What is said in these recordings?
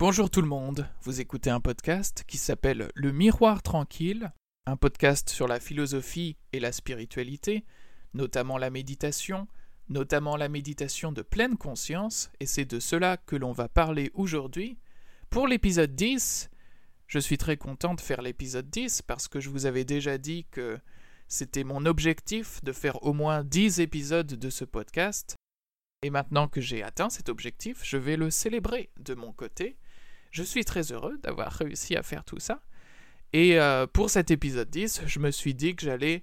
Bonjour tout le monde, vous écoutez un podcast qui s'appelle Le Miroir Tranquille, un podcast sur la philosophie et la spiritualité, notamment la méditation, notamment la méditation de pleine conscience, et c'est de cela que l'on va parler aujourd'hui. Pour l'épisode 10, je suis très content de faire l'épisode 10 parce que je vous avais déjà dit que c'était mon objectif de faire au moins 10 épisodes de ce podcast. Et maintenant que j'ai atteint cet objectif, je vais le célébrer de mon côté je suis très heureux d'avoir réussi à faire tout ça. Et euh, pour cet épisode 10, je me suis dit que j'allais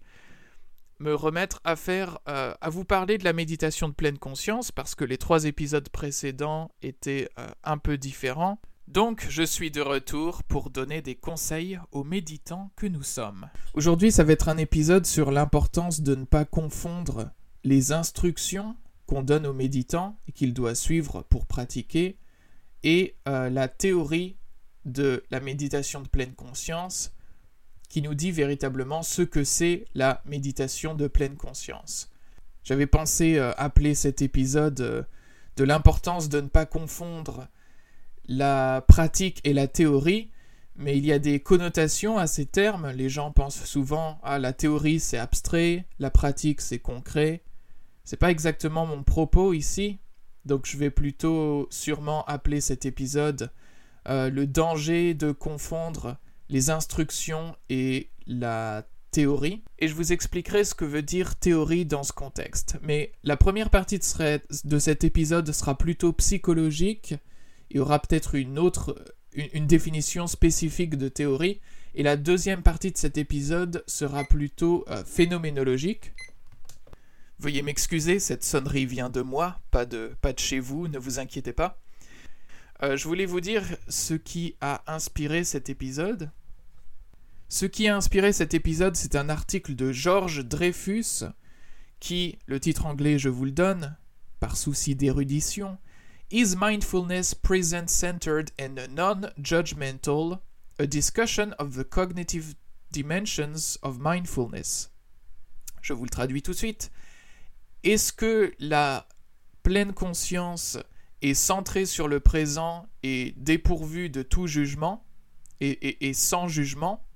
me remettre à faire, euh, à vous parler de la méditation de pleine conscience parce que les trois épisodes précédents étaient euh, un peu différents. Donc, je suis de retour pour donner des conseils aux méditants que nous sommes. Aujourd'hui, ça va être un épisode sur l'importance de ne pas confondre les instructions qu'on donne aux méditants et qu'ils doivent suivre pour pratiquer et euh, la théorie de la méditation de pleine conscience qui nous dit véritablement ce que c'est la méditation de pleine conscience. J'avais pensé euh, appeler cet épisode euh, de l'importance de ne pas confondre la pratique et la théorie, mais il y a des connotations à ces termes. Les gens pensent souvent à ah, la théorie c'est abstrait, la pratique c'est concret. C'est pas exactement mon propos ici. Donc je vais plutôt sûrement appeler cet épisode euh, le danger de confondre les instructions et la théorie. Et je vous expliquerai ce que veut dire théorie dans ce contexte. Mais la première partie de, cet épisode sera plutôt psychologique. Il y aura peut-être une autre, définition spécifique de théorie. Et la deuxième partie de cet épisode sera plutôt euh, phénoménologique. Veuillez m'excuser, cette sonnerie vient de moi, pas de, pas de chez vous, ne vous inquiétez pas. Euh, je voulais vous dire ce qui a inspiré cet épisode. Ce qui a inspiré cet épisode, c'est un article de George Dreyfus, qui, le titre anglais je vous le donne, par souci d'érudition, Is Mindfulness Present-Centered and Non-Judgmental? A Discussion of the Cognitive Dimensions of Mindfulness? Je vous le traduis tout de suite. Est-ce que la pleine conscience est centrée sur le présent et dépourvue de tout jugement et, sans jugement?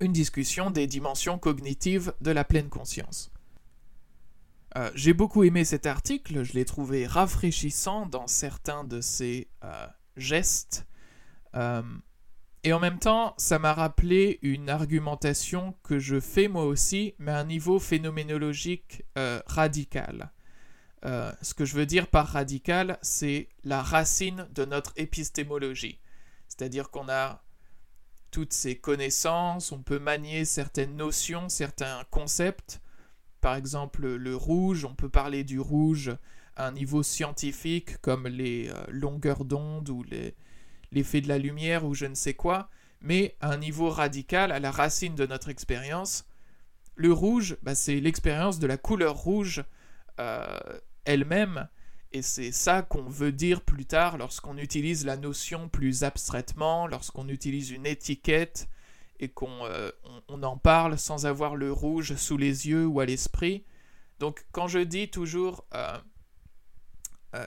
Une discussion des dimensions cognitives de la pleine conscience. Euh, j'ai beaucoup aimé cet article, je l'ai trouvé rafraîchissant dans certains de ses euh, gestes. Euh, et en même temps, ça m'a rappelé une argumentation que je fais moi aussi, mais à un niveau phénoménologique euh, radical. Euh, ce que je veux dire par radical, c'est la racine de notre épistémologie. C'est-à-dire qu'on a toutes ces connaissances, on peut manier certaines notions, certains concepts. Par exemple, le rouge, on peut parler du rouge à un niveau scientifique, comme les euh, longueurs d'onde ou les, l'effet de la lumière ou je ne sais quoi, mais à un niveau radical, à la racine de notre expérience. Le rouge, bah, c'est l'expérience de la couleur rouge euh, elle-même, et c'est ça qu'on veut dire plus tard lorsqu'on utilise la notion plus abstraitement, lorsqu'on utilise une étiquette et qu'on euh, on, en parle sans avoir le rouge sous les yeux ou à l'esprit. Donc quand je dis toujours, euh,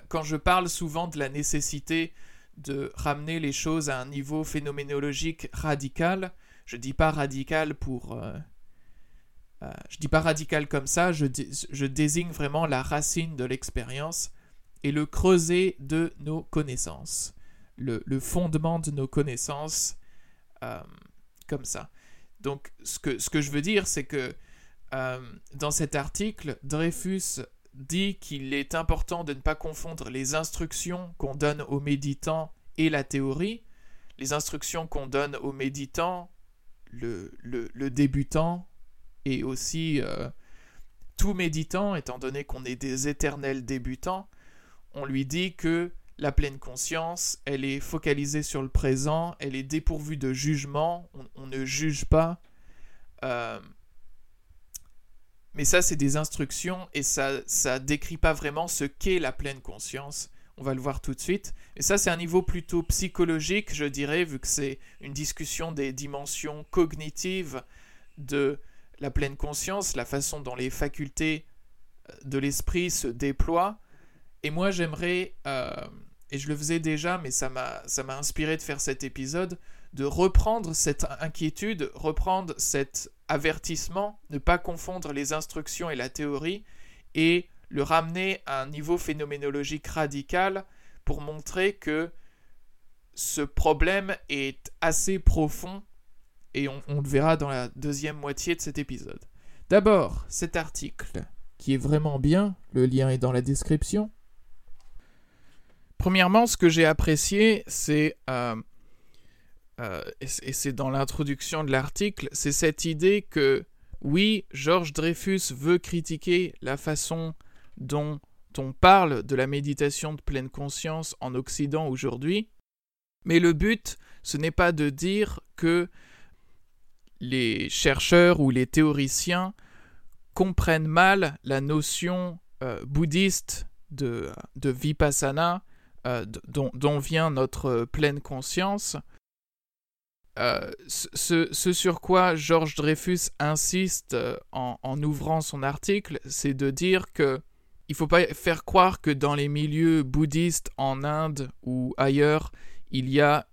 quand je parle souvent de la nécessité de ramener les choses à un niveau phénoménologique radical. Je dis pas radical pour. Euh, euh, je dis pas radical comme ça, je, je désigne vraiment la racine de l'expérience et le creuset de nos connaissances. Le, fondement de nos connaissances, euh, comme ça. Donc, ce que, ce que je veux dire, c'est que dans cet article, Dreyfus dit qu'il est important de ne pas confondre les instructions qu'on donne aux méditants et la théorie. Les instructions qu'on donne aux méditants, le, débutant et aussi euh, tout méditant, étant donné qu'on est des éternels débutants, on lui dit que la pleine conscience, elle est focalisée sur le présent, elle est dépourvue de jugement, on, ne juge pas. Euh, mais ça, c'est des instructions et ça ça décrit pas vraiment ce qu'est la pleine conscience. On va le voir tout de suite. Et ça, c'est un niveau plutôt psychologique, je dirais, vu que c'est une discussion des dimensions cognitives de la pleine conscience, la façon dont les facultés euh, de l'esprit se déploient. Et moi, j'aimerais, euh, et je le faisais déjà, mais ça m'a inspiré de faire cet épisode, de reprendre cette inquiétude, reprendre cet avertissement, ne pas confondre les instructions et la théorie, et le ramener à un niveau phénoménologique radical pour montrer que ce problème est assez profond, et on, le verra dans la deuxième moitié de cet épisode. D'abord, cet article, qui est vraiment bien, le lien est dans la description. Premièrement, ce que j'ai apprécié, c'est, euh, euh, et c'est dans l'introduction de l'article, c'est cette idée que, oui, Georges Dreyfus veut critiquer la façon dont on parle de la méditation de pleine conscience en Occident aujourd'hui, mais le but, ce n'est pas de dire que les chercheurs ou les théoriciens comprennent mal la notion euh, bouddhiste de, de vipassana, euh, dont, vient notre pleine conscience. Euh, ce, sur quoi Georges Dreyfus insiste en, en, ouvrant son article, c'est de dire que il faut pas faire croire que dans les milieux bouddhistes en Inde ou ailleurs, il y a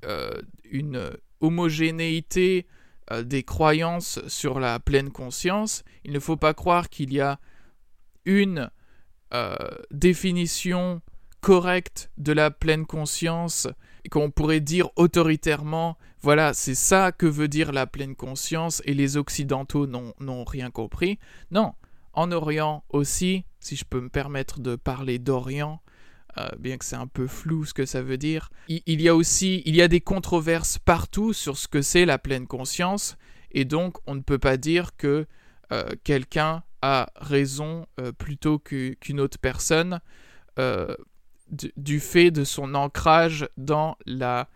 une homogénéité euh, des croyances sur la pleine conscience, il ne faut pas croire qu'il y a une euh, définition correcte de la pleine conscience qu'on pourrait dire autoritairement, voilà, c'est ça que veut dire la pleine conscience et les Occidentaux n'ont rien compris. Non, en Orient aussi, si je peux me permettre de parler d'Orient, euh, bien que c'est un peu flou ce que ça veut dire. Il, y a aussi il y a des controverses partout sur ce que c'est la pleine conscience, et donc on ne peut pas dire que euh, quelqu'un a raison euh, plutôt qu'une autre personne du fait de son ancrage dans la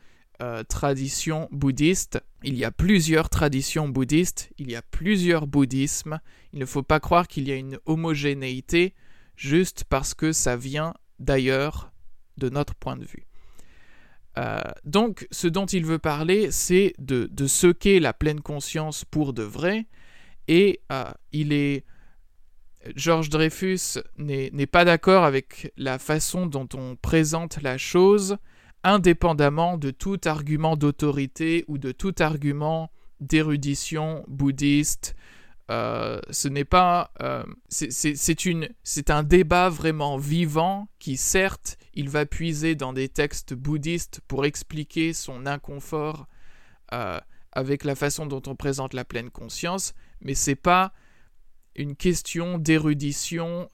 tradition bouddhiste. Il y a plusieurs traditions bouddhistes, il y a plusieurs bouddhismes. Il ne faut pas croire qu'il y a une homogénéité juste parce que ça vient d'ailleurs de notre point de vue. Euh, donc, ce dont il veut parler, c'est de, ce qu'est la pleine conscience pour de vrai, et euh, il est. Georges Dreyfus n'est pas d'accord avec la façon dont on présente la chose, indépendamment de tout argument d'autorité ou de tout argument d'érudition bouddhiste, euh, ce n'est pas. Euh, c'est un débat vraiment vivant qui, certes, il va puiser dans des textes bouddhistes pour expliquer son inconfort euh, avec la façon dont on présente la pleine conscience, mais c'est pas une question d'érudition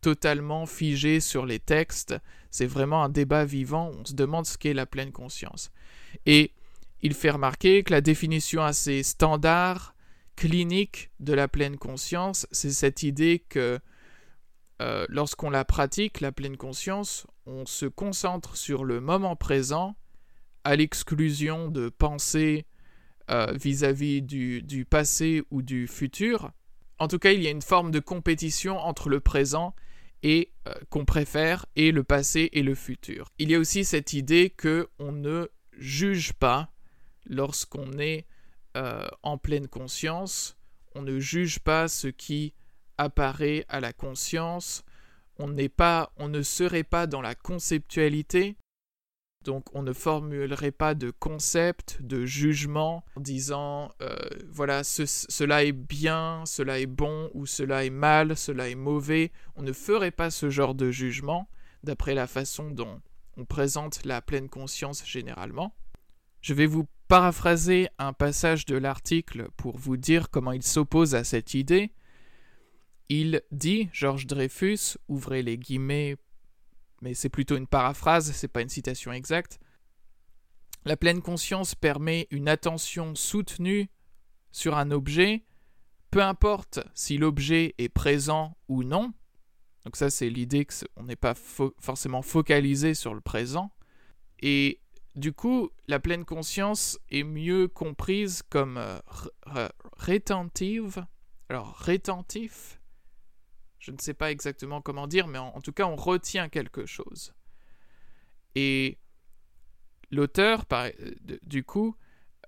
totalement figée sur les textes. C'est vraiment un débat vivant. On se demande ce qu'est la pleine conscience. Et il fait remarquer que la définition assez standard clinique de la pleine conscience, c'est cette idée que euh, lorsqu'on la pratique, la pleine conscience, on se concentre sur le moment présent à l'exclusion de pensées euh, vis-à-vis du, du, passé ou du futur. En tout cas, il y a une forme de compétition entre le présent et euh, qu'on préfère et le passé et le futur. Il y a aussi cette idée que on ne juge pas lorsqu'on est euh, en pleine conscience, on ne juge pas ce qui apparaît à la conscience, on n'est pas, on ne serait pas dans la conceptualité, donc on ne formulerait pas de concept, de jugement, en disant euh, voilà cela est bien, cela est bon ou cela est mal, cela est mauvais. On ne ferait pas ce genre de jugement d'après la façon dont on présente la pleine conscience généralement. Je vais vous paraphraser un passage de l'article pour vous dire comment il s'oppose à cette idée. Il dit, Georges Dreyfus, ouvrez les guillemets, mais c'est plutôt une paraphrase, c'est pas une citation exacte. La pleine conscience permet une attention soutenue sur un objet, peu importe si l'objet est présent ou non. Donc ça c'est l'idée qu'on n'est pas forcément focalisé sur le présent. Et du coup, la pleine conscience est mieux comprise comme euh, rétentive. Alors, rétentif, je ne sais pas exactement comment dire, mais en, tout cas, on retient quelque chose. Et l'auteur, euh, du coup,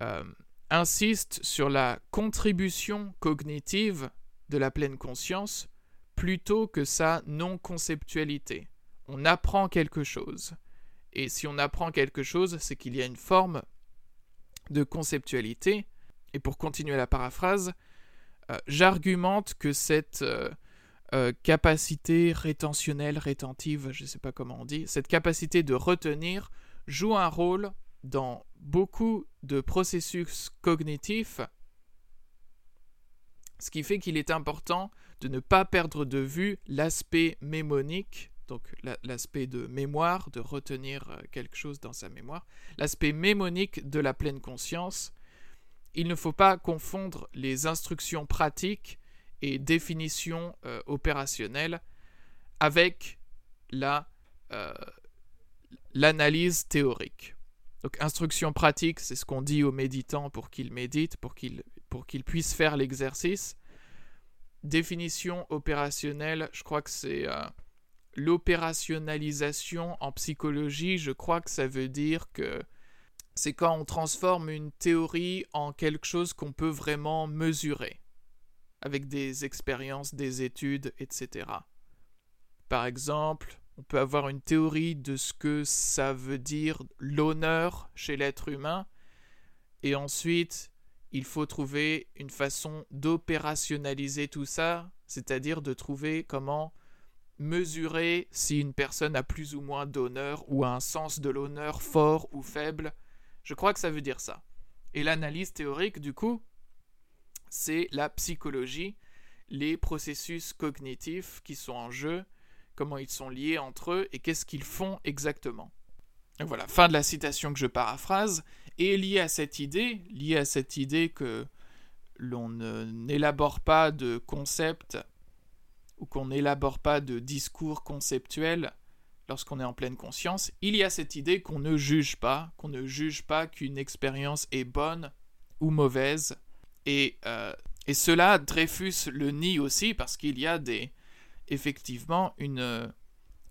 euh, insiste sur la contribution cognitive de la pleine conscience plutôt que sa non-conceptualité. On apprend quelque chose. Et si on apprend quelque chose, c'est qu'il y a une forme de conceptualité. Et pour continuer la paraphrase, euh, j'argumente que cette euh, capacité rétentionnelle, rétentive, je ne sais pas comment on dit, cette capacité de retenir joue un rôle dans beaucoup de processus cognitifs, ce qui fait qu'il est important de ne pas perdre de vue l'aspect mémonique, donc l'aspect de mémoire, de retenir quelque chose dans sa mémoire, l'aspect mémonique de la pleine conscience, il ne faut pas confondre les instructions pratiques et définitions euh, opérationnelles avec la euh, l'analyse théorique. Donc instruction pratique, c'est ce qu'on dit aux méditants pour qu'ils méditent, pour qu'ils pour qu'ils puissent faire l'exercice. Définition opérationnelle, je crois que c'est euh, l'opérationnalisation en psychologie, je crois que ça veut dire que c'est quand on transforme une théorie en quelque chose qu'on peut vraiment mesurer, avec des expériences, des études, etc. Par exemple, on peut avoir une théorie de ce que ça veut dire l'honneur chez l'être humain, et ensuite, il faut trouver une façon d'opérationnaliser tout ça, c'est-à-dire de trouver comment mesurer si une personne a plus ou moins d'honneur ou a un sens de l'honneur fort ou faible, je crois que ça veut dire ça. Et l'analyse théorique, du coup, c'est la psychologie, les processus cognitifs qui sont en jeu, comment ils sont liés entre eux et qu'est-ce qu'ils font exactement. voilà, fin de la citation que je paraphrase, et lié à cette idée, lié à cette idée que l'on n'élabore pas de concepts ou qu'on n'élabore pas de discours conceptuels lorsqu'on est en pleine conscience, il y a cette idée qu'on ne juge pas, qu'on ne juge pas qu'une expérience est bonne ou mauvaise. Et, euh, et cela, Dreyfus le nie aussi parce qu'il y a des, effectivement une,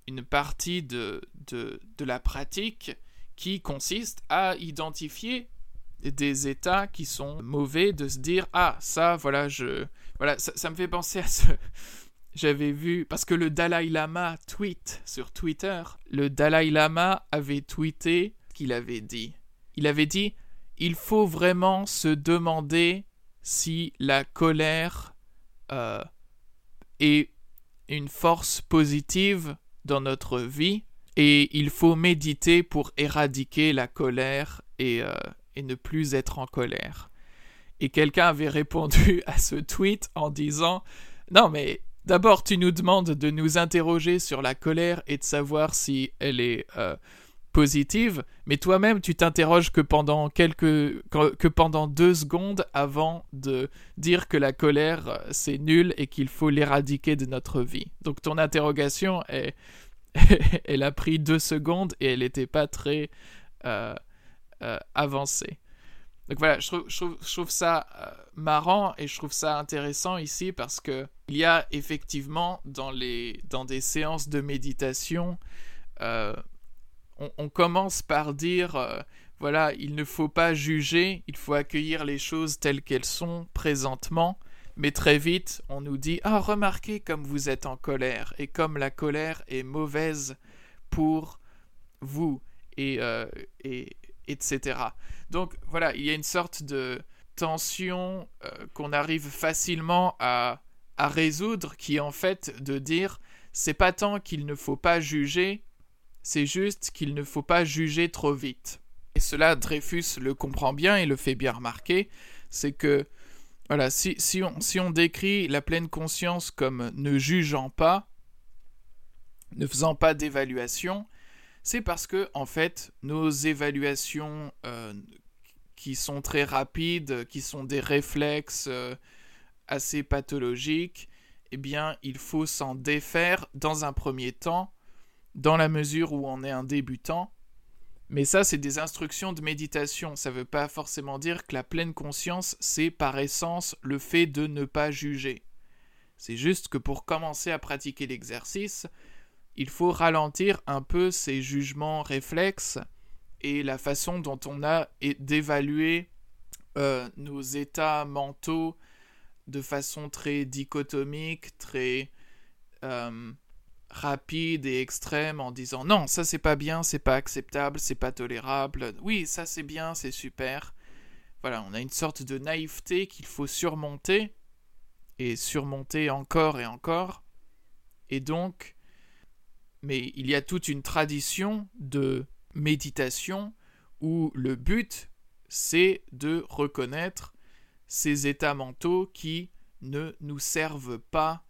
une partie de, de, de la pratique qui consiste à identifier des états qui sont mauvais, de se dire ah ça voilà je voilà ça, ça me fait penser à ce j'avais vu, parce que le Dalai Lama tweet sur Twitter, le Dalai Lama avait tweeté qu'il avait dit. Il avait dit il faut vraiment se demander si la colère euh, est une force positive dans notre vie et il faut méditer pour éradiquer la colère et, euh, ne plus être en colère. Et quelqu'un avait répondu à ce tweet en disant non mais D'abord, tu nous demandes de nous interroger sur la colère et de savoir si elle est euh, mais toi-même, tu t'interroges que pendant quelques, que pendant deux secondes avant de dire que la colère euh, c'est nul et qu'il faut l'éradiquer de notre vie. Donc ton interrogation elle a pris deux secondes et elle n'était pas très euh, avancée. Donc voilà, je trouve, ça euh, marrant et je trouve ça intéressant ici parce que il y a effectivement dans, les, dans des séances de méditation, euh, on, commence par dire euh, voilà, il ne faut pas juger, il faut accueillir les choses telles qu'elles sont présentement, mais très vite on nous dit ah remarquez comme vous êtes en colère et comme la colère est mauvaise pour vous et, et etc. Donc voilà, il y a une sorte de tension euh, qu'on arrive facilement à, à résoudre qui est en fait de dire c'est pas tant qu'il ne faut pas juger, c'est juste qu'il ne faut pas juger trop vite. Et cela, Dreyfus le comprend bien et le fait bien remarquer, c'est que voilà, si, on décrit la pleine conscience comme ne jugeant pas, ne faisant pas d'évaluation, c'est parce que en fait nos évaluations euh, qui sont très rapides, qui sont des réflexes euh, assez pathologiques, eh bien il faut s'en défaire dans un premier temps, dans la mesure où on est un débutant. Mais ça, c'est des instructions de méditation. Ça ne veut pas forcément dire que la pleine conscience, c'est par essence le fait de ne pas juger. C'est juste que pour commencer à pratiquer l'exercice, il faut ralentir un peu ces jugements réflexes et la façon dont on a d'évaluer euh, nos états mentaux de façon très dichotomique, très, euh, rapide et extrême en disant non, ça c'est pas bien, c'est pas acceptable, c'est pas tolérable, oui, ça c'est bien, c'est super. Voilà, on a une sorte de naïveté qu'il faut surmonter, et surmonter encore et encore. Et donc, mais il y a toute une tradition de méditation où le but, c'est de reconnaître ces états mentaux qui ne nous servent pas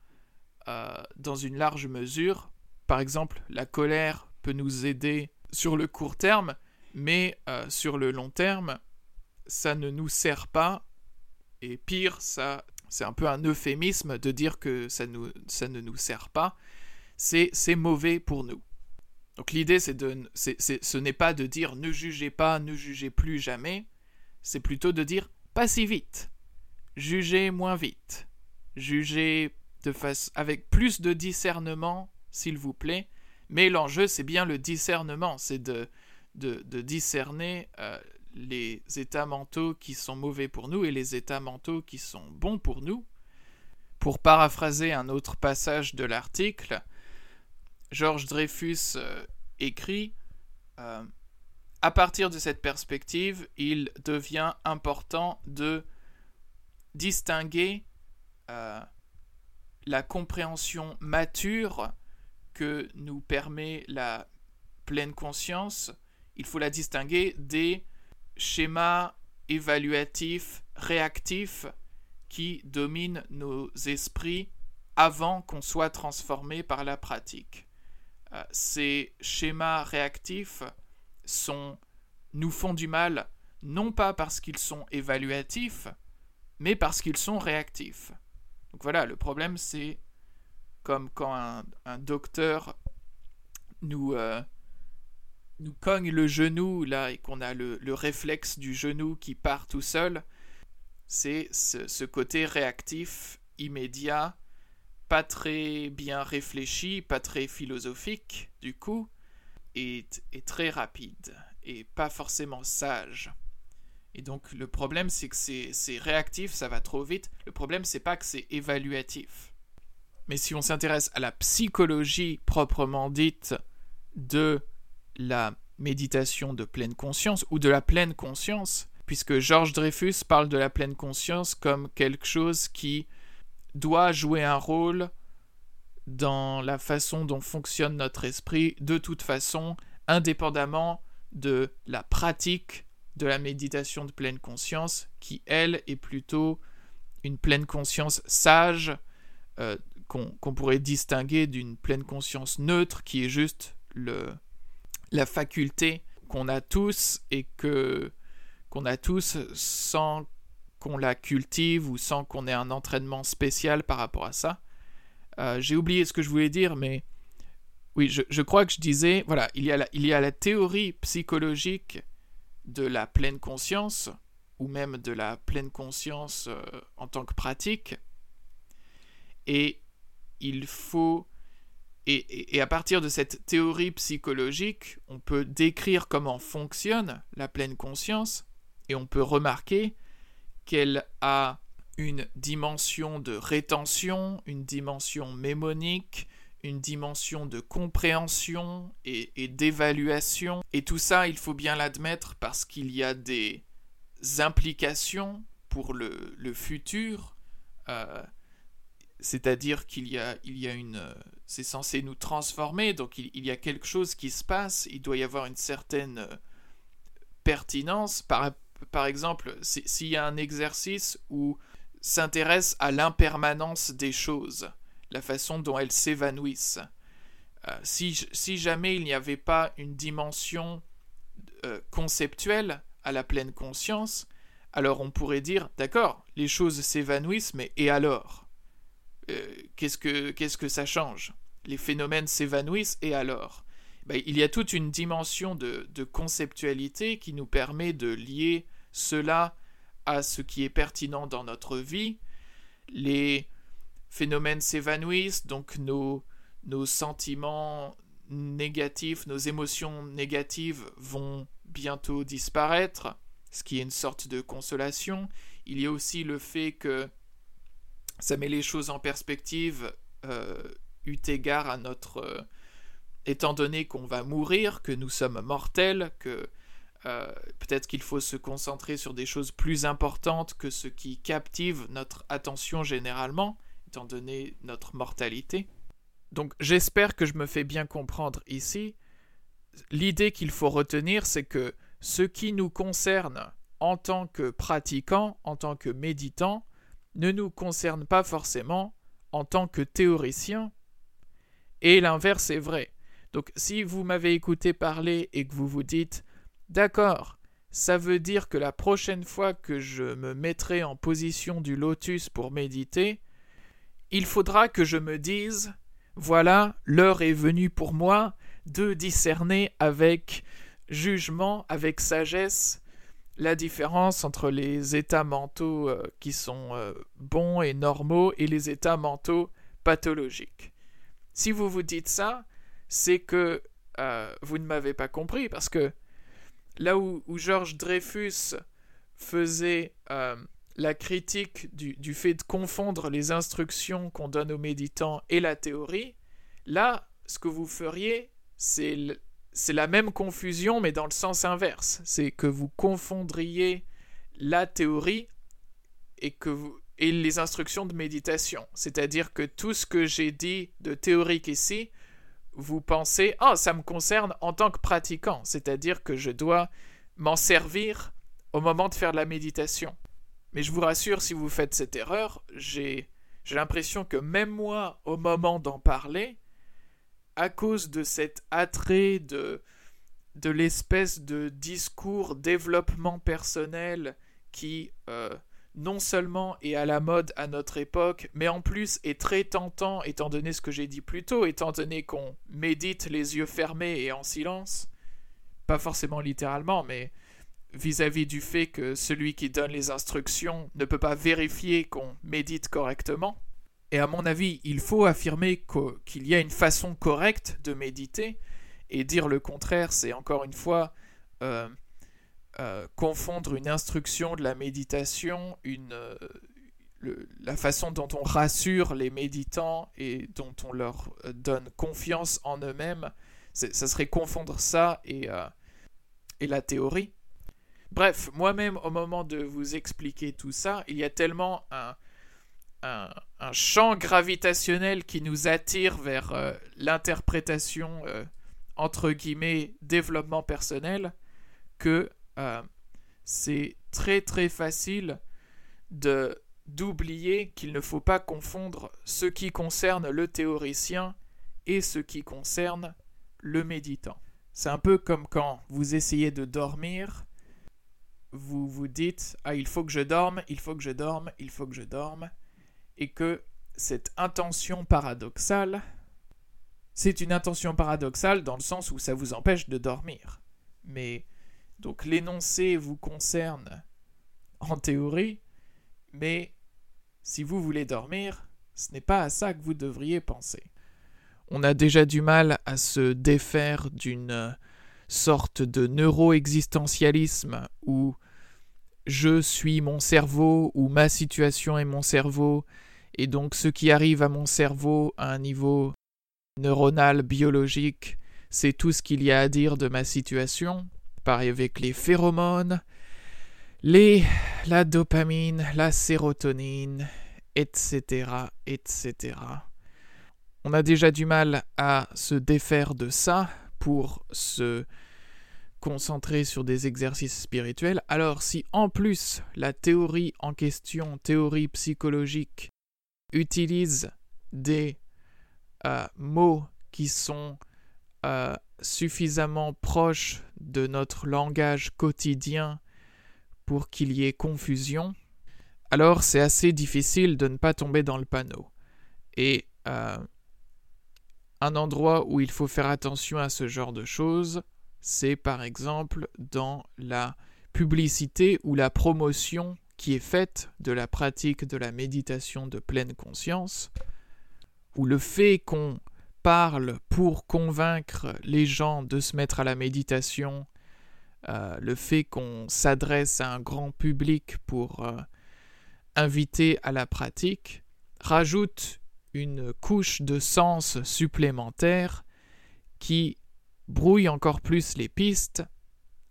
euh, dans une large mesure. Par exemple, la colère peut nous aider sur le court terme, mais euh, sur le long terme, ça ne nous sert pas. Et pire, ça, c'est un peu un euphémisme de dire que ça, nous, ça ne nous sert pas. C'est, c'est mauvais pour nous. Donc l'idée, c'est de, c'est, ce n'est pas de dire ne jugez pas, ne jugez plus jamais. C'est plutôt de dire pas si vite. Jugez moins vite. Jugez de face avec plus de discernement, s'il vous plaît. Mais l'enjeu, c'est bien le discernement, c'est de, de, discerner euh, les états mentaux qui sont mauvais pour nous et les états mentaux qui sont bons pour nous. Pour paraphraser un autre passage de l'article, Georges Dreyfus euh, écrit euh, À partir de cette perspective, il devient important de distinguer la compréhension mature que nous permet la pleine conscience, il faut la distinguer des schémas évaluatifs réactifs qui dominent nos esprits avant qu'on soit transformé par la pratique. Euh, ces schémas réactifs nous font du mal non pas parce qu'ils sont évaluatifs, mais parce qu'ils sont réactifs. Donc voilà, le problème c'est comme quand un, docteur nous, euh, nous cogne le genou là et qu'on a le, réflexe du genou qui part tout seul. C'est ce, côté réactif, immédiat, pas très bien réfléchi, pas très philosophique du coup, et, et très rapide et pas forcément sage. Et donc le problème c'est que c'est réactif, ça va trop vite. Le problème c'est pas que c'est évaluatif. Mais si on s'intéresse à la psychologie proprement dite de la méditation de pleine conscience ou de la pleine conscience, puisque Georges Dreyfus parle de la pleine conscience comme quelque chose qui doit jouer un rôle dans la façon dont fonctionne notre esprit, de toute façon, indépendamment de la pratique de la méditation de pleine conscience, qui, elle, est plutôt une pleine conscience sage, euh, qu'on pourrait distinguer d'une pleine conscience neutre, qui est juste le, la faculté qu'on a tous et que qu'on a tous sans qu'on la cultive ou sans qu'on ait un entraînement spécial par rapport à ça. Euh, j'ai oublié ce que je voulais dire, mais oui, je, je, crois que je disais, voilà, il y, a la, il y a la théorie psychologique de la pleine conscience, ou même de la pleine conscience euh, en tant que pratique, et il faut... Et, et, à partir de cette théorie psychologique, on peut décrire comment fonctionne la pleine conscience, et on peut remarquer qu'elle a une dimension de rétention, une dimension mémonique, une dimension de compréhension et, d'évaluation. Et tout ça, il faut bien l'admettre parce qu'il y a des implications pour le, futur. Euh, c'est-à-dire qu'il y a, il y a une... C'est censé nous transformer, donc il, y a quelque chose qui se passe, il doit y avoir une certaine pertinence. Par, par exemple, s'il y a un exercice où s'intéresse à l'impermanence des choses, la façon dont elles s'évanouissent. Euh, si, jamais il n'y avait pas une dimension euh, conceptuelle à la pleine conscience, alors on pourrait dire, d'accord, les choses s'évanouissent, mais et alors? Euh, qu'est-ce, que, que ça change? Les phénomènes s'évanouissent, et alors? Ben, Il y a toute une dimension de, de conceptualité qui nous permet de lier cela à ce qui est pertinent dans notre vie. Les, phénomènes s'évanouissent, donc nos, sentiments négatifs, nos émotions négatives vont bientôt disparaître, ce qui est une sorte de consolation. Il y a aussi le fait que ça met les choses en perspective, euh, eu égard à notre... Euh, étant donné qu'on va mourir, que nous sommes mortels, que euh, peut-être qu'il faut se concentrer sur des choses plus importantes que ce qui captive notre attention généralement, étant donné notre mortalité. Donc j'espère que je me fais bien comprendre ici. L'idée qu'il faut retenir, c'est que ce qui nous concerne en tant que pratiquants, en tant que méditants, ne nous concerne pas forcément en tant que théoriciens, et l'inverse est vrai. Donc si vous m'avez écouté parler et que vous vous dites D'accord, ça veut dire que la prochaine fois que je me mettrai en position du lotus pour méditer, il faudra que je me dise Voilà, l'heure est venue pour moi de discerner avec jugement, avec sagesse, la différence entre les états mentaux euh, qui sont euh, bons et normaux et les états mentaux pathologiques. Si vous vous dites ça, c'est que euh, vous ne m'avez pas compris, parce que là où, Georges Dreyfus faisait la critique du, fait de confondre les instructions qu'on donne aux méditants et la théorie, là, ce que vous feriez, c'est la même confusion, mais dans le sens inverse. C'est que vous confondriez la théorie et, que vous, et les instructions de méditation. C'est-à-dire que tout ce que j'ai dit de théorique ici, vous pensez Ah, ça me concerne en tant que pratiquant. C'est-à-dire que je dois m'en servir au moment de faire la méditation. Mais je vous rassure, si vous faites cette erreur, j'ai l'impression que même moi, au moment d'en parler, à cause de cet attrait de, l'espèce de discours développement personnel qui euh, non seulement est à la mode à notre époque, mais en plus est très tentant étant donné ce que j'ai dit plus tôt, étant donné qu'on médite les yeux fermés et en silence, pas forcément littéralement, mais vis-à-vis -vis du fait que celui qui donne les instructions ne peut pas vérifier qu'on médite correctement. Et à mon avis, il faut affirmer qu'il y a une façon correcte de méditer, et dire le contraire, c'est encore une fois euh, euh, confondre une instruction de la méditation, une, euh, la façon dont on rassure les méditants et dont on leur donne confiance en eux-mêmes, ça serait confondre ça et, et la théorie. Bref, moi-même, au moment de vous expliquer tout ça, il y a tellement un, champ gravitationnel qui nous attire vers euh, l'interprétation euh, entre guillemets développement personnel que euh, c'est très très facile d'oublier qu'il ne faut pas confondre ce qui concerne le théoricien et ce qui concerne le méditant. C'est un peu comme quand vous essayez de dormir, vous vous dites ah il faut que je dorme, il faut que je dorme, il faut que je dorme et que cette intention paradoxale, c'est une intention paradoxale dans le sens où ça vous empêche de dormir. Mais donc l'énoncé vous concerne en théorie, mais si vous voulez dormir, ce n'est pas à ça que vous devriez penser. On a déjà du mal à se défaire d'une sorte de neuro-existentialisme où je suis mon cerveau ou ma situation est mon cerveau et donc ce qui arrive à mon cerveau à un niveau neuronal, biologique, c'est tout ce qu'il y a à dire de ma situation, pareil avec les phéromones, les, la dopamine, la sérotonine, etc., etc. On a déjà du mal à se défaire de ça pour se concentrer sur des exercices spirituels. Alors si en plus la théorie en question, théorie psychologique, utilise des euh, mots qui sont euh, suffisamment proches de notre langage quotidien pour qu'il y ait confusion, alors c'est assez difficile de ne pas tomber dans le panneau. Et euh, un endroit où il faut faire attention à ce genre de choses, c'est par exemple dans la publicité ou la promotion qui est faite de la pratique de la méditation de pleine conscience, où le fait qu'on parle pour convaincre les gens de se mettre à la méditation, euh, le fait qu'on s'adresse à un grand public pour euh, inviter à la pratique, rajoute une couche de sens supplémentaire qui brouille encore plus les pistes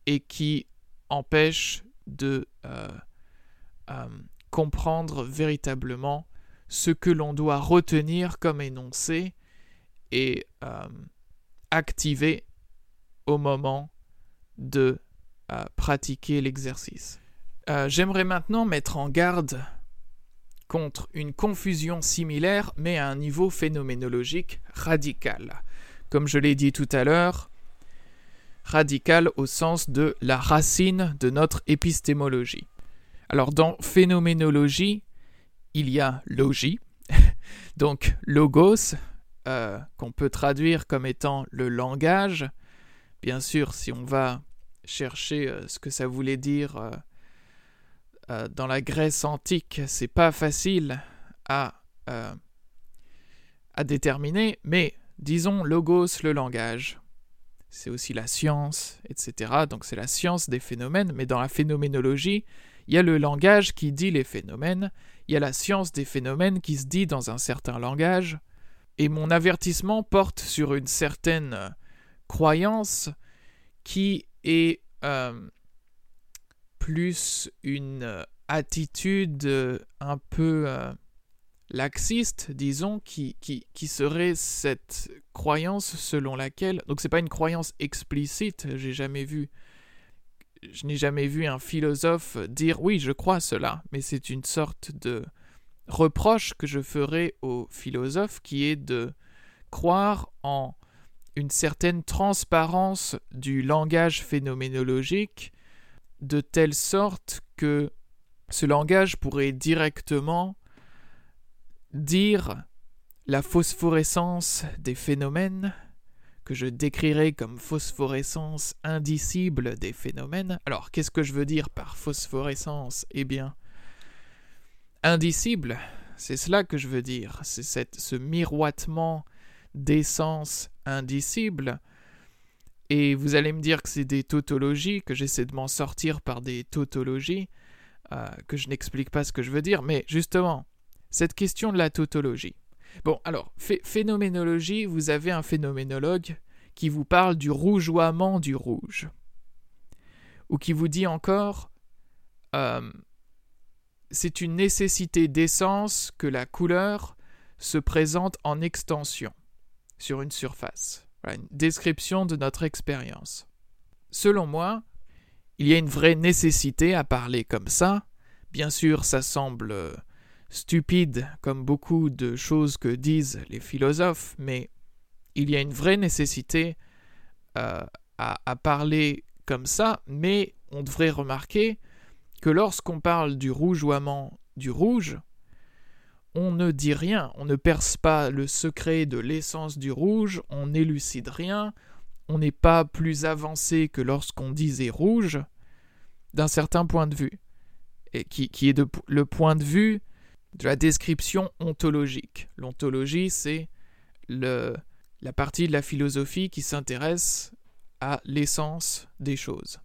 et qui empêche de euh, euh, comprendre véritablement ce que l'on doit retenir comme énoncé et euh, activer au moment de pratiquer l'exercice. J'aimerais maintenant mettre en garde contre une confusion similaire mais à un niveau phénoménologique radical. Comme je l'ai dit tout à l'heure, radical au sens de la racine de notre épistémologie. Alors dans phénoménologie, il y a logie, donc logos, euh, qu'on peut traduire comme étant le langage. Bien sûr, si on va chercher euh, ce que ça voulait dire euh, dans la Grèce antique, c'est pas facile à, à déterminer, mais disons logos, le langage c'est aussi la science, etc. Donc c'est la science des phénomènes, mais dans la phénoménologie, il y a le langage qui dit les phénomènes, il y a la science des phénomènes qui se dit dans un certain langage, et mon avertissement porte sur une certaine euh, croyance qui est euh, plus une euh, attitude un peu laxiste, disons, qui, serait cette croyance selon laquelle. Donc, c'est pas une croyance explicite, j'ai jamais vu. Je n'ai jamais vu un philosophe dire oui, je crois cela, mais c'est une sorte de reproche que je ferai aux philosophes qui est de croire en une certaine transparence du langage phénoménologique de telle sorte que ce langage pourrait directement dire la phosphorescence des phénomènes, que je décrirai comme phosphorescence indicible des phénomènes. Alors, qu'est-ce que je veux dire par phosphorescence? Eh bien, indicible, c'est cela que je veux dire, c'est ce miroitement d'essence indicible. Et vous allez me dire que c'est des tautologies, que j'essaie de m'en sortir par des tautologies, euh, que je n'explique pas ce que je veux dire, mais justement, cette question de la tautologie. Bon, alors, phénoménologie, vous avez un phénoménologue qui vous parle du rougeoiement du rouge. Ou qui vous dit encore euh, c'est une nécessité d'essence que la couleur se présente en extension sur une surface. Une description de notre expérience. Selon moi, il y a une vraie nécessité à parler comme ça. Bien sûr, ça semble stupide comme beaucoup de choses que disent les philosophes, mais il y a une vraie nécessité euh, à, parler comme ça, mais on devrait remarquer que lorsqu'on parle du rougeoiement du rouge, on ne dit rien, on ne perce pas le secret de l'essence du rouge, on n'élucide rien, on n'est pas plus avancé que lorsqu'on disait rouge, d'un certain point de vue, et qui, est de, le point de vue de la description ontologique. L'ontologie, c'est la partie de la philosophie qui s'intéresse à l'essence des choses.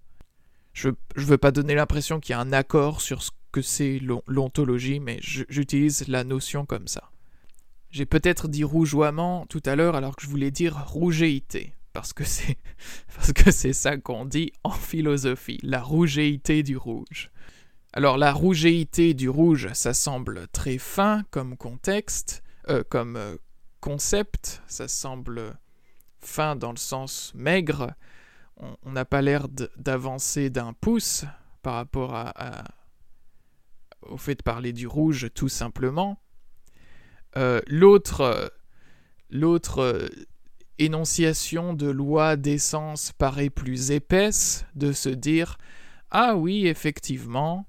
Je ne veux pas donner l'impression qu'il y a un accord sur ce que c'est l'ontologie, mais j'utilise la notion comme ça. J'ai peut-être dit rougeoiement tout à l'heure alors que je voulais dire rougéité, parce que c'est ça qu'on dit en philosophie, la rougéité du rouge. Alors la rougéité du rouge, ça semble très fin comme contexte, euh, comme euh, concept, ça semble fin dans le sens maigre. On n'a pas l'air d'avancer d'un pouce par rapport à, au fait de parler du rouge tout simplement. Euh, l'autre, l'autre énonciation de loi d'essence paraît plus épaisse, de se dire ah oui effectivement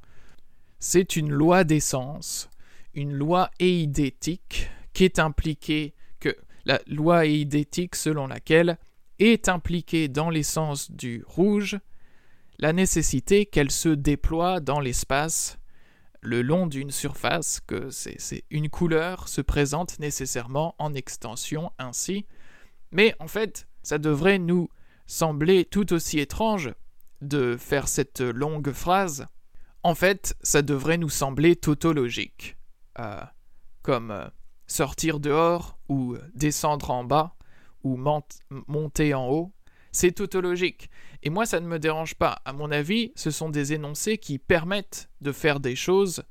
c'est une loi d'essence, une loi éidétique qui est impliquée, que la loi éidétique selon laquelle est impliquée dans l'essence du rouge la nécessité qu'elle se déploie dans l'espace le long d'une surface, que c'est une couleur se présente nécessairement en extension ainsi. Mais en fait, ça devrait nous sembler tout aussi étrange de faire cette longue phrase en fait, ça devrait nous sembler tautologique, euh, comme, euh, sortir dehors ou descendre en bas ou monter en haut, c'est tautologique. Et moi, ça ne me dérange pas. À mon avis, ce sont des énoncés qui permettent de faire des choses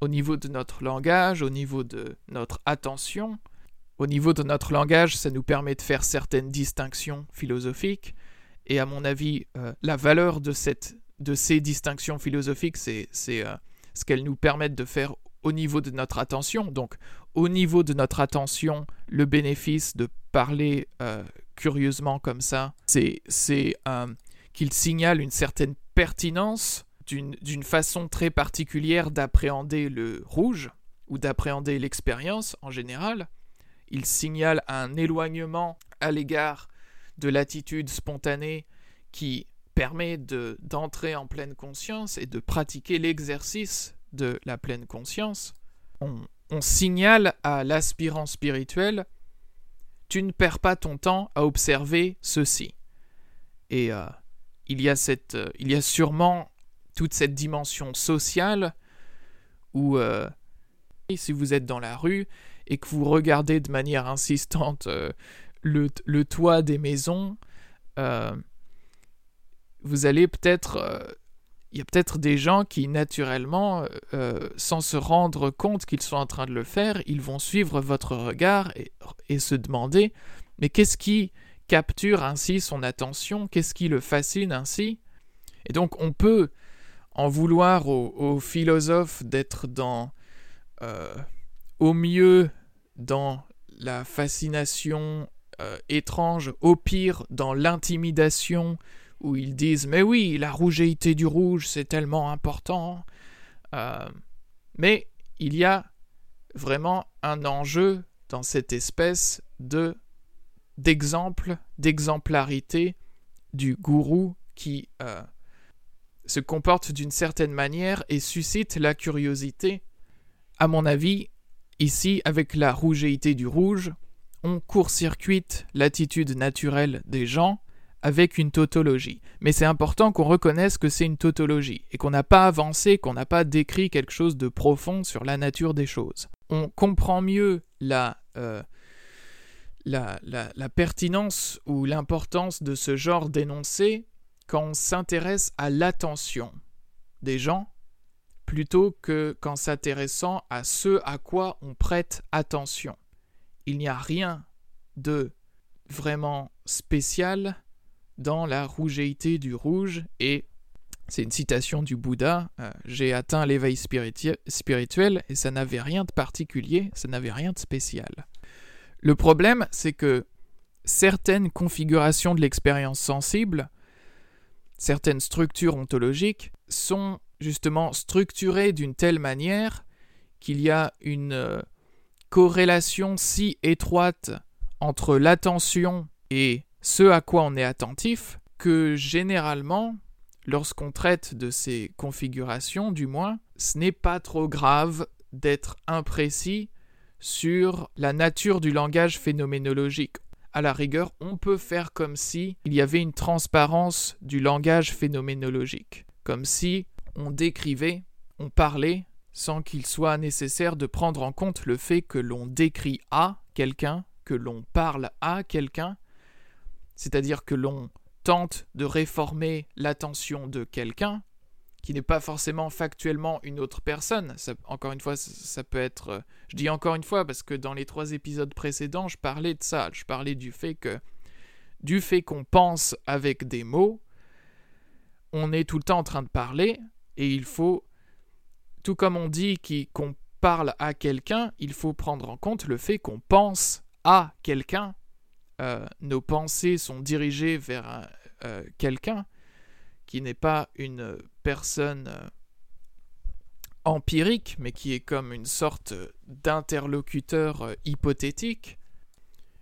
au niveau de notre langage, au niveau de notre attention. Au niveau de notre langage, ça nous permet de faire certaines distinctions philosophiques. Et à mon avis, euh, la valeur de, cette, de ces distinctions philosophiques, c'est euh, ce qu'elles nous permettent de faire au niveau de notre attention. Donc, au niveau de notre attention, le bénéfice de parler euh, curieusement comme ça, c'est qu'il signale une certaine pertinence d'une façon très particulière d'appréhender le rouge ou d'appréhender l'expérience en général. Il signale un éloignement à l'égard de l'attitude spontanée qui permet d'entrer en pleine conscience et de pratiquer l'exercice de la pleine conscience. On, signale à l'aspirant spirituel tu ne perds pas ton temps à observer ceci. Et euh, il, y a cette, euh, il y a sûrement toute cette dimension sociale où euh, si vous êtes dans la rue et que vous regardez de manière insistante le, le, toit des maisons, vous allez peut-être il y a peut-être des gens qui, naturellement, euh, sans se rendre compte qu'ils sont en train de le faire, ils vont suivre votre regard et, se demander mais qu'est-ce qui capture ainsi son attention? Qu'est-ce qui le fascine ainsi? Et donc on peut en vouloir aux, philosophes d'être dans, euh, au mieux, dans la fascination euh, étrange, au pire, dans l'intimidation où ils disent Mais oui, la rougeéité du rouge, c'est tellement important. Euh, mais il y a vraiment un enjeu dans cette espèce de d'exemple, d'exemplarité du gourou qui euh, se comporte d'une certaine manière et suscite la curiosité. À mon avis, ici, avec la rougeéité du rouge, on court-circuite l'attitude naturelle des gens avec une tautologie. Mais c'est important qu'on reconnaisse que c'est une tautologie et qu'on n'a pas avancé, qu'on n'a pas décrit quelque chose de profond sur la nature des choses. On comprend mieux la, euh, la, la, pertinence ou l'importance de ce genre d'énoncé quand on s'intéresse à l'attention des gens plutôt que qu'en s'intéressant à ce à quoi on prête attention. Il n'y a rien de vraiment spécial dans la rougeéité du rouge et c'est une citation du Bouddha, euh, j'ai atteint l'éveil spirituel et ça n'avait rien de particulier, ça n'avait rien de spécial. Le problème, c'est que certaines configurations de l'expérience sensible, certaines structures ontologiques, sont justement structurées d'une telle manière qu'il y a une euh, corrélation si étroite entre l'attention et ce à quoi on est attentif, que généralement, lorsqu'on traite de ces configurations, du moins, ce n'est pas trop grave d'être imprécis sur la nature du langage phénoménologique. À la rigueur, on peut faire comme si il y avait une transparence du langage phénoménologique, comme si on décrivait, on parlait, sans qu'il soit nécessaire de prendre en compte le fait que l'on décrit à quelqu'un, que l'on parle à quelqu'un, c'est-à-dire que l'on tente de réformer l'attention de quelqu'un, qui n'est pas forcément factuellement une autre personne. encore une fois, ça, peut être... Euh, je dis encore une fois parce que dans les trois épisodes précédents, je parlais de ça. Je parlais du fait que... Du fait qu'on pense avec des mots, on est tout le temps en train de parler, et il faut... Tout comme on dit qu'on parle à quelqu'un, il faut prendre en compte le fait qu'on pense à quelqu'un euh, nos pensées sont dirigées vers euh, quelqu'un qui n'est pas une personne euh, empirique, mais qui est comme une sorte d'interlocuteur hypothétique.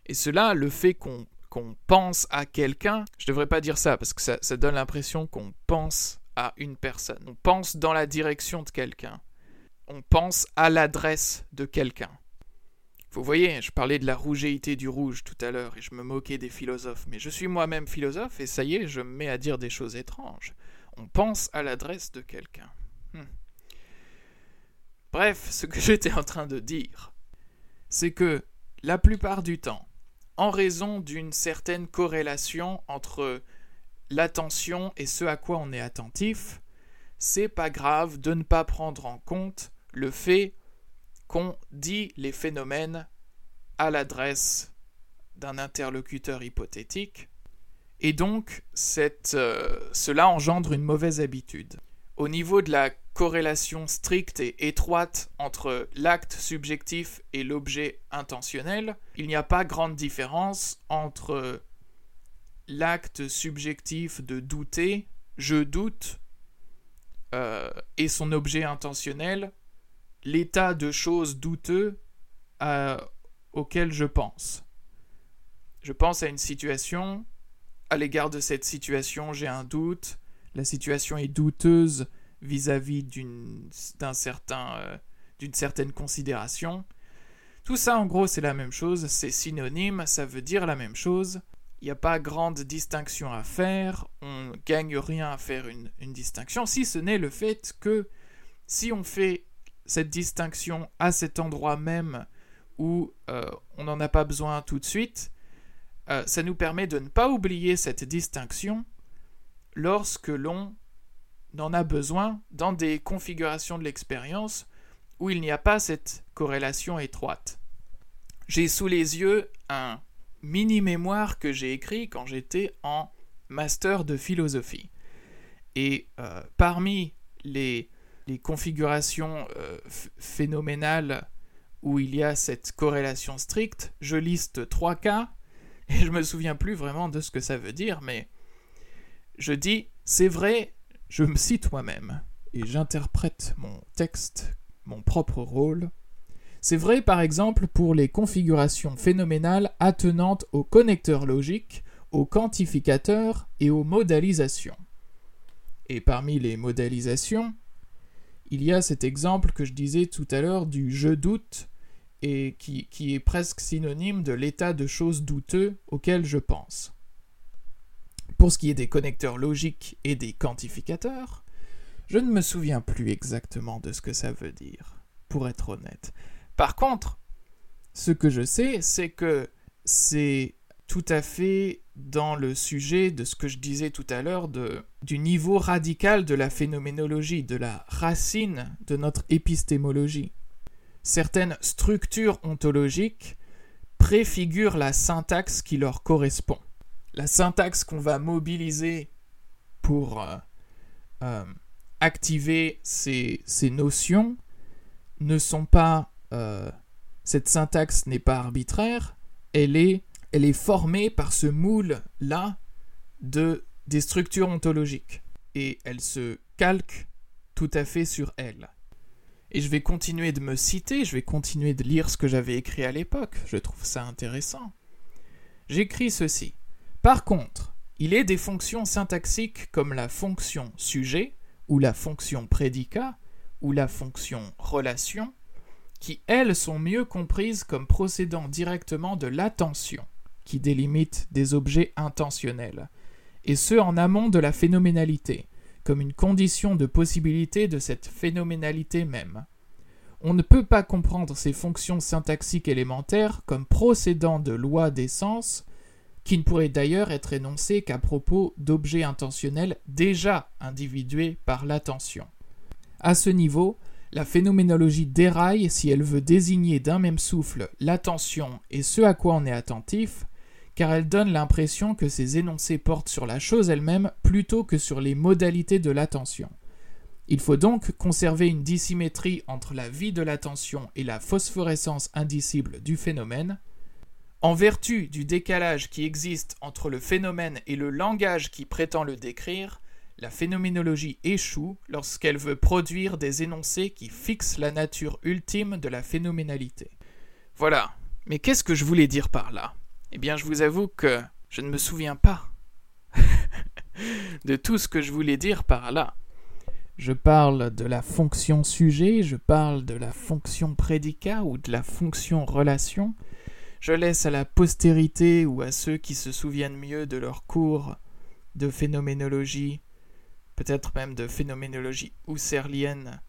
Et cela, le fait qu'on pense à quelqu'un, je ne devrais pas dire ça, parce que ça donne l'impression qu'on pense à une personne. On pense dans la direction de quelqu'un. On pense à l'adresse de quelqu'un. Vous voyez, je parlais de la rougeéité du rouge tout à l'heure et je me moquais des philosophes, mais je suis moi-même philosophe et ça y est, je me mets à dire des choses étranges. On pense à l'adresse de quelqu'un. Hmm. Bref, ce que j'étais en train de dire, c'est que la plupart du temps, en raison d'une certaine corrélation entre l'attention et ce à quoi on est attentif, c'est pas grave de ne pas prendre en compte le fait qu'on dit les phénomènes à l'adresse d'un interlocuteur hypothétique, et donc euh, cela engendre une mauvaise habitude. Au niveau de la corrélation stricte et étroite entre l'acte subjectif et l'objet intentionnel, il n'y a pas grande différence entre l'acte subjectif de douter, je doute, euh, et son objet intentionnel, l'état de choses douteux euh, auquel je pense. Je pense à une situation, à l'égard de cette situation, j'ai un doute, la situation est douteuse vis-à-vis d'une certain, euh, certaine considération. Tout ça, en gros, c'est la même chose, c'est synonyme, ça veut dire la même chose. Il n'y a pas grande distinction à faire, on gagne rien à faire une, une distinction, si ce n'est le fait que si on fait cette distinction à cet endroit même où euh, on n'en a pas besoin tout de suite, euh, ça nous permet de ne pas oublier cette distinction lorsque l'on en a besoin dans des configurations de l'expérience où il n'y a pas cette corrélation étroite. J'ai sous les yeux un mini-mémoire que j'ai écrit quand j'étais en master de philosophie. Et euh, parmi les, configurations euh, phénoménales où il y a cette corrélation stricte, je liste trois cas, et je me souviens plus vraiment de ce que ça veut dire, mais je dis, c'est vrai, je me cite moi-même, et j'interprète mon texte, mon propre rôle. C'est vrai par exemple pour les configurations phénoménales attenantes aux connecteurs logiques, aux quantificateurs et aux modalisations. Et parmi les modalisations, il y a cet exemple que je disais tout à l'heure du je doute et qui, est presque synonyme de l'état de choses douteux auquel je pense. Pour ce qui est des connecteurs logiques et des quantificateurs, je ne me souviens plus exactement de ce que ça veut dire, pour être honnête. Par contre, ce que je sais, c'est que c'est tout à fait dans le sujet de ce que je disais tout à l'heure du niveau radical de la phénoménologie, de la racine de notre épistémologie. Certaines structures ontologiques préfigurent la syntaxe qui leur correspond la syntaxe qu'on va mobiliser pour euh, euh, activer ces, notions ne sont pas euh, cette syntaxe n'est pas arbitraire, elle est, elle est formée par ce moule là de des structures ontologiques et elle se calque tout à fait sur elle. Et je vais continuer de me citer, je vais continuer de lire ce que j'avais écrit à l'époque, je trouve ça intéressant. J'écris ceci. Par contre, il est des fonctions syntaxiques comme la fonction sujet, ou la fonction prédicat, ou la fonction relation, qui elles sont mieux comprises comme procédant directement de l'attention, qui délimite des objets intentionnels, et ce en amont de la phénoménalité, comme une condition de possibilité de cette phénoménalité même. On ne peut pas comprendre ces fonctions syntaxiques élémentaires comme procédant de lois des sens, qui ne pourrait d'ailleurs être énoncé qu'à propos d'objets intentionnels déjà individués par l'attention. À ce niveau, la phénoménologie déraille si elle veut désigner d'un même souffle l'attention et ce à quoi on est attentif, car elle donne l'impression que ces énoncés portent sur la chose elle-même plutôt que sur les modalités de l'attention. Il faut donc conserver une dissymétrie entre la vie de l'attention et la phosphorescence indicible du phénomène, en vertu du décalage qui existe entre le phénomène et le langage qui prétend le décrire, la phénoménologie échoue lorsqu'elle veut produire des énoncés qui fixent la nature ultime de la phénoménalité. Voilà. Mais qu'est-ce que je voulais dire par là? Eh bien, je vous avoue que je ne me souviens pas de tout ce que je voulais dire par là. Je parle de la fonction sujet, je parle de la fonction prédicat ou de la fonction relation, je laisse à la postérité ou à ceux qui se souviennent mieux de leur cours de phénoménologie, peut-être même de phénoménologie husserlienne,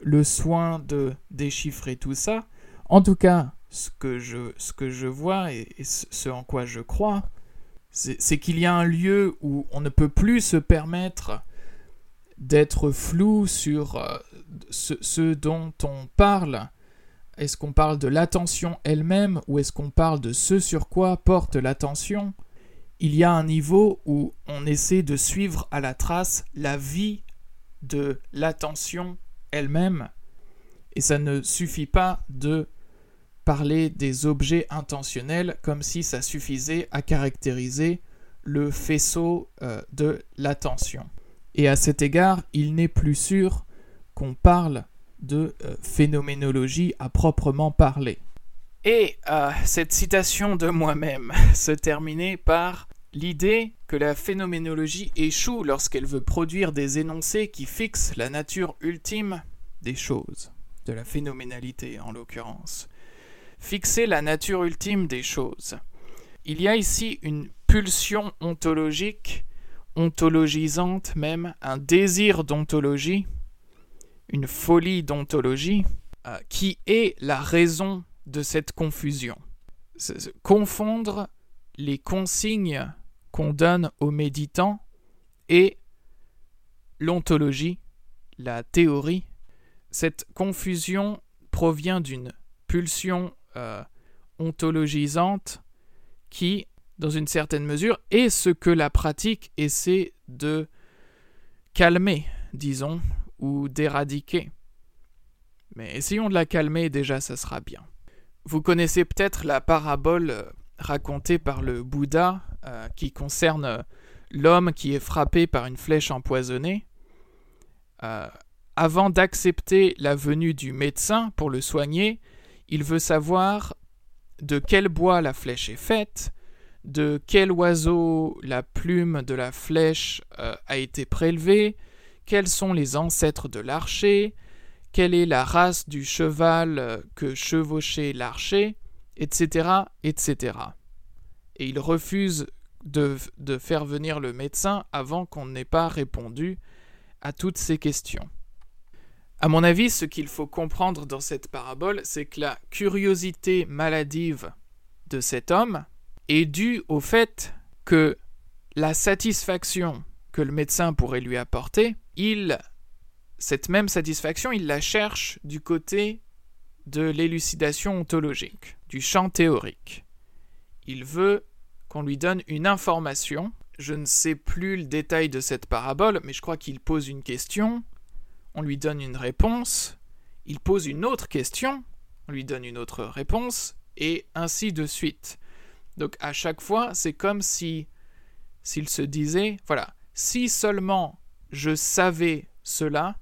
le soin de déchiffrer tout ça. En tout cas, ce que je, ce que je vois et, ce en quoi je crois, c'est qu'il y a un lieu où on ne peut plus se permettre d'être flou sur euh, ce, dont on parle. Est-ce qu'on parle de l'attention elle-même ou est-ce qu'on parle de ce sur quoi porte l'attention? Il y a un niveau où on essaie de suivre à la trace la vie de l'attention elle-même et ça ne suffit pas de parler des objets intentionnels comme si ça suffisait à caractériser le faisceau euh, de l'attention. Et à cet égard, il n'est plus sûr qu'on parle de euh, phénoménologie à proprement parler. Et euh, cette citation de moi-même se terminait par l'idée que la phénoménologie échoue lorsqu'elle veut produire des énoncés qui fixent la nature ultime des choses, de la phénoménalité en l'occurrence. Fixer la nature ultime des choses. Il y a ici une pulsion ontologique ontologisante même, un désir d'ontologie, une folie d'ontologie, euh, qui est la raison de cette confusion. confondre les consignes qu'on donne aux méditants et l'ontologie, la théorie. Cette confusion provient d'une pulsion euh, ontologisante qui dans une certaine mesure, et ce que la pratique essaie de calmer, disons, ou d'éradiquer. Mais essayons de la calmer, déjà ça sera bien. Vous connaissez peut-être la parabole euh, racontée par le Bouddha euh, qui concerne l'homme qui est frappé par une flèche empoisonnée. avant d'accepter la venue du médecin pour le soigner, il veut savoir de quel bois la flèche est faite, de quel oiseau la plume de la flèche euh, a été prélevée, quels sont les ancêtres de l'archer, quelle est la race du cheval euh, que chevauchait l'archer, etc., etc. Et il refuse de, de faire venir le médecin avant qu'on n'ait pas répondu à toutes ces questions. À mon avis, ce qu'il faut comprendre dans cette parabole, c'est que la curiosité maladive de cet homme, est dû au fait que la satisfaction que le médecin pourrait lui apporter, il, cette même satisfaction, il la cherche du côté de l'élucidation ontologique, du champ théorique. Il veut qu'on lui donne une information. Je ne sais plus le détail de cette parabole, mais je crois qu'il pose une question, on lui donne une réponse, il pose une autre question, on lui donne une autre réponse, et ainsi de suite. Donc à chaque fois, c'est comme si s'il se disait, voilà, si seulement je savais cela,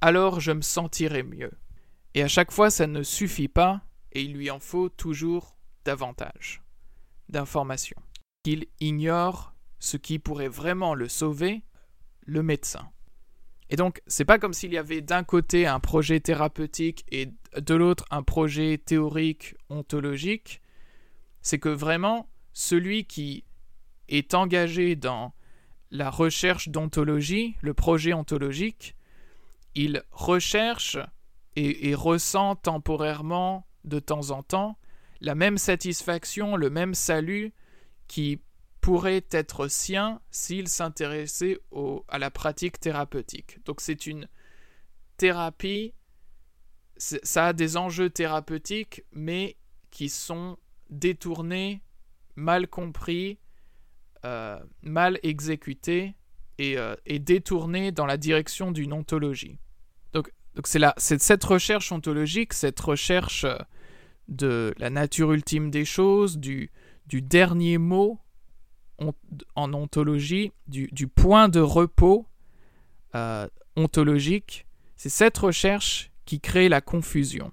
alors je me sentirais mieux. Et à chaque fois, ça ne suffit pas, et il lui en faut toujours davantage d'informations. Il ignore ce qui pourrait vraiment le sauver, le médecin. Et donc, c'est pas comme s'il y avait d'un côté un projet thérapeutique et de l'autre un projet théorique ontologique. C'est que vraiment, celui qui est engagé dans la recherche d'ontologie, le projet ontologique, il recherche et, ressent temporairement, de temps en temps, la même satisfaction, le même salut qui pourrait être sien s'il s'intéressait à la pratique thérapeutique. Donc c'est une thérapie, ça a des enjeux thérapeutiques, mais qui sont détourné, mal compris, euh, mal exécuté euh, et, détourné dans la direction d'une ontologie. Donc, donc c'est, c'est cette recherche ontologique, cette recherche euh, de la nature ultime des choses, du dernier mot en ontologie, du, point de repos ontologique, c'est cette recherche qui crée la confusion.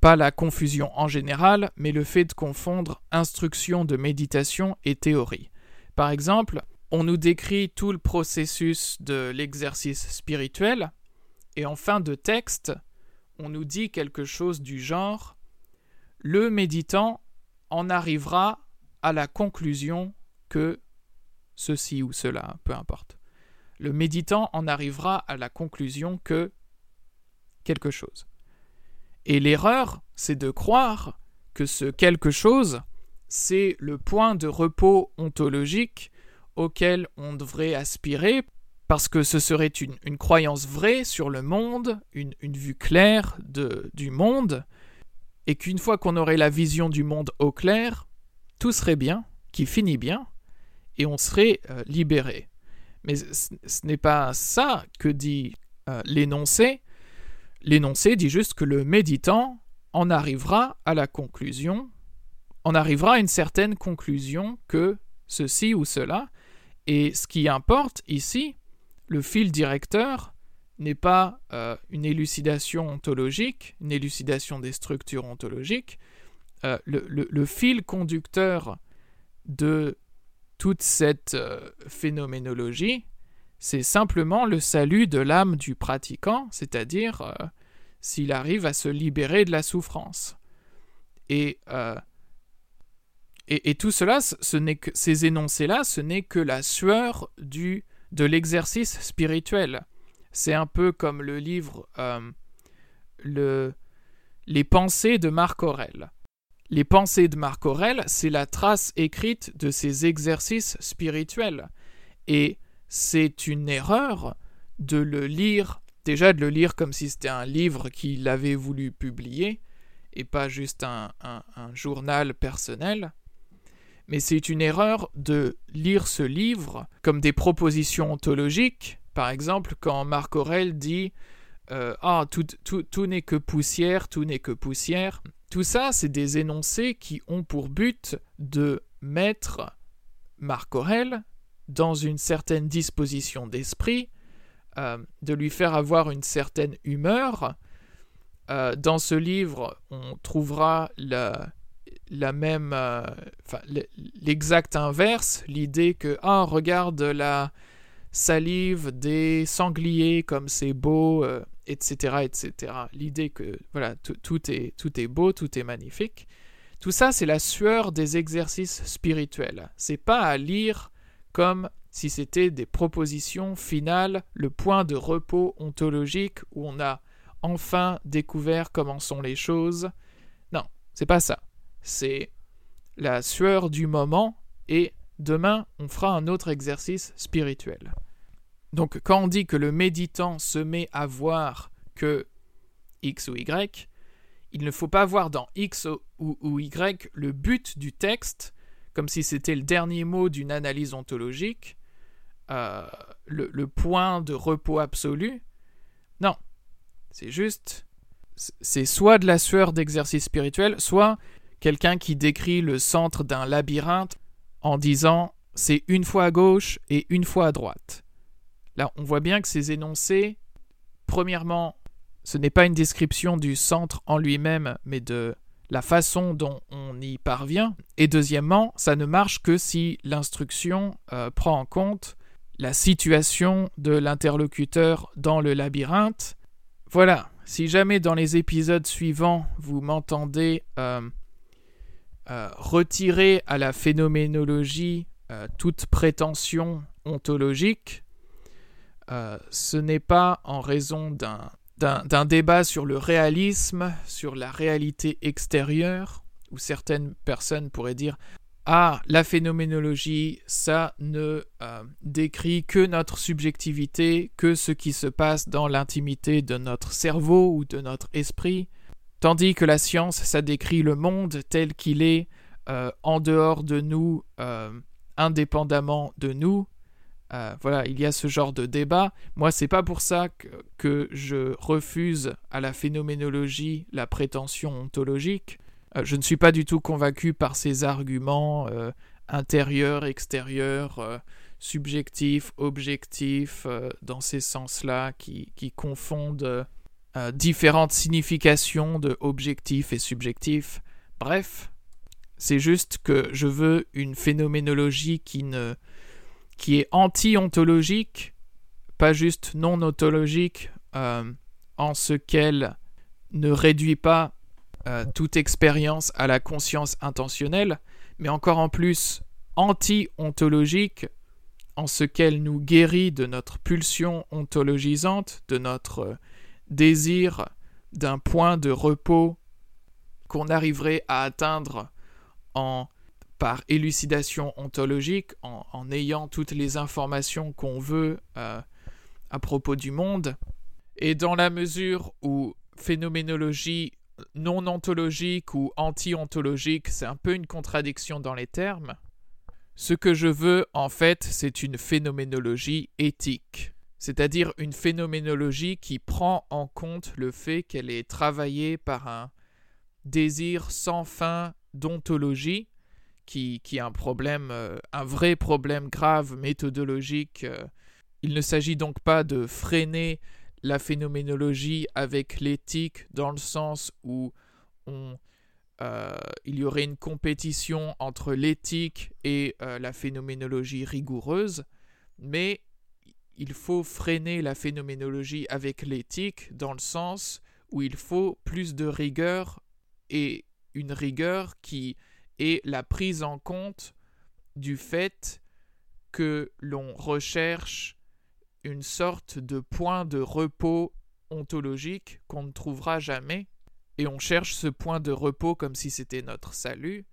Pas la confusion en général, mais le fait de confondre instruction de méditation et théorie. Par exemple, on nous décrit tout le processus de l'exercice spirituel, et en fin de texte, on nous dit quelque chose du genre Le méditant en arrivera à la conclusion que ceci ou cela, peu importe. Le méditant en arrivera à la conclusion que quelque chose. Et l'erreur, c'est de croire que ce quelque chose, c'est le point de repos ontologique auquel on devrait aspirer, parce que ce serait une, croyance vraie sur le monde, une, vue claire de, du monde, et qu'une fois qu'on aurait la vision du monde au clair, tout serait bien, qui finit bien, et on serait euh, libéré. Mais ce, n'est pas ça que dit euh, l'énoncé. L'énoncé dit juste que le méditant en arrivera à la conclusion, en arrivera à une certaine conclusion que ceci ou cela, et ce qui importe ici, le fil directeur, n'est pas euh, une élucidation ontologique, une élucidation des structures ontologiques. Le, fil conducteur de toute cette euh, phénoménologie, c'est simplement le salut de l'âme du pratiquant, c'est-à-dire s'il arrive à se libérer de la souffrance. Et, et, tout cela, ces énoncés-là, ce n'est que la sueur de l'exercice spirituel. C'est un peu comme le livre euh, le, Les pensées de Marc Aurel. Les pensées de Marc Aurel, c'est la trace écrite de ses exercices spirituels. Et c'est une erreur de le lire, déjà de le lire comme si c'était un livre qu'il avait voulu publier, et pas juste un, journal personnel. Mais c'est une erreur de lire ce livre comme des propositions ontologiques par exemple, quand Marc Aurel dit euh, Ah, tout n'est que poussière, tout n'est que poussière, tout ça, c'est des énoncés qui ont pour but de mettre Marc Aurel dans une certaine disposition d'esprit, euh, de lui faire avoir une certaine humeur. Euh, dans ce livre, on trouvera la, même, l'exact inverse, l'idée que ah regarde la salive des sangliers comme c'est beau, euh, etc. L'idée que voilà tout est tout est beau, tout est magnifique. Tout ça, c'est la sueur des exercices spirituels. C'est pas à lire comme si c'était des propositions finales, le point de repos ontologique où on a enfin découvert comment sont les choses. Non, c'est pas ça. C'est la sueur du moment et Demain, on fera un autre exercice spirituel. Donc quand on dit que le méditant se met à voir que X ou Y, il ne faut pas voir dans X ou, Y le but du texte, comme si c'était le dernier mot d'une analyse ontologique, euh, le, le, point de repos absolu. Non, c'est juste, c'est soit de la sueur d'exercice spirituel, soit quelqu'un qui décrit le centre d'un labyrinthe en disant c'est une fois à gauche et une fois à droite. Là, on voit bien que ces énoncés, premièrement, ce n'est pas une description du centre en lui-même, mais de la façon dont on y parvient. Et deuxièmement, ça ne marche que si l'instruction euh, prend en compte la situation de l'interlocuteur dans le labyrinthe. Voilà, si jamais dans les épisodes suivants vous m'entendez euh, euh, retirer à la phénoménologie toute prétention ontologique, euh, ce n'est pas en raison d'un débat sur le réalisme, sur la réalité extérieure, où certaines personnes pourraient dire Ah, la phénoménologie, ça ne décrit que notre subjectivité, que ce qui se passe dans l'intimité de notre cerveau ou de notre esprit. Tandis que la science, ça décrit le monde tel qu'il est, euh, en dehors de nous, euh, indépendamment de nous. Euh, voilà, il y a ce genre de débat. Moi, c'est pas pour ça que, je refuse à la phénoménologie la prétention ontologique. je ne suis pas du tout convaincu par ces arguments intérieurs, extérieurs, subjectifs, objectifs, dans ces sens-là, qui, qui confondent euh, différentes significations de objectif et subjectif. Bref, c'est juste que je veux une phénoménologie qui ne qui est anti-ontologique, pas juste non-ontologique, euh, en ce qu'elle ne réduit pas euh, toute expérience à la conscience intentionnelle, mais encore en plus anti-ontologique, en ce qu'elle nous guérit de notre pulsion ontologisante, de notre désir d'un point de repos qu'on arriverait à atteindre en par élucidation ontologique, en, ayant toutes les informations qu'on veut euh, à propos du monde, et dans la mesure où phénoménologie non ontologique ou anti-ontologique, c'est un peu une contradiction dans les termes, ce que je veux, en fait, c'est une phénoménologie éthique, c'est-à-dire une phénoménologie qui prend en compte le fait qu'elle est travaillée par un désir sans fin d'ontologie, qui, qui, un problème, euh, un vrai problème grave méthodologique. Euh. Il ne s'agit donc pas de freiner la phénoménologie avec l'éthique dans le sens où on euh, il y aurait une compétition entre l'éthique et la phénoménologie rigoureuse, mais il faut freiner la phénoménologie avec l'éthique dans le sens où il faut plus de rigueur et une rigueur qui est la prise en compte du fait que l'on recherche une sorte de point de repos ontologique qu'on ne trouvera jamais et on cherche ce point de repos comme si c'était notre salut,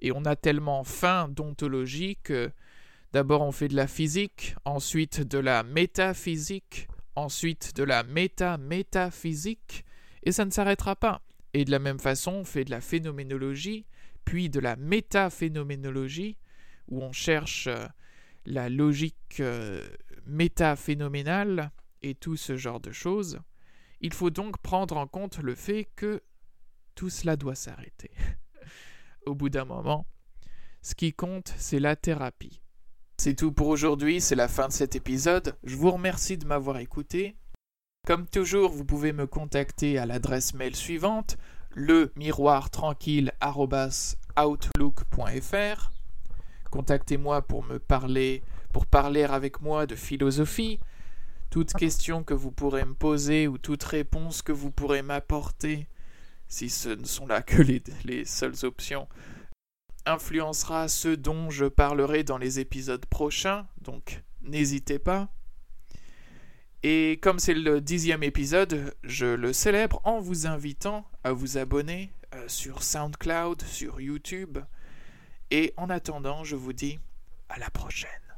et on a tellement faim d'ontologie que d'abord on fait de la physique, ensuite de la métaphysique, ensuite de la méta-métaphysique, et ça ne s'arrêtera pas. Et de la même façon, on fait de la phénoménologie, puis de la métaphénoménologie, où on cherche euh, la logique euh, métaphénoménale et tout ce genre de choses. Il faut donc prendre en compte le fait que tout cela doit s'arrêter. Au bout d'un moment, ce qui compte, c'est la thérapie. C'est tout pour aujourd'hui, c'est la fin de cet épisode. Je vous remercie de m'avoir écouté. Comme toujours, vous pouvez me contacter à l'adresse mail suivante le miroir outlook.fr. Contactez-moi pour me parler, pour parler avec moi de philosophie, toute question que vous pourrez me poser ou toute réponse que vous pourrez m'apporter, si ce ne sont là que les, les seules options, influencera ce dont je parlerai dans les épisodes prochains, donc n'hésitez pas. Et comme c'est le dixième épisode, je le célèbre en vous invitant à vous abonner euh, sur SoundCloud, sur YouTube. Et en attendant, je vous dis à la prochaine.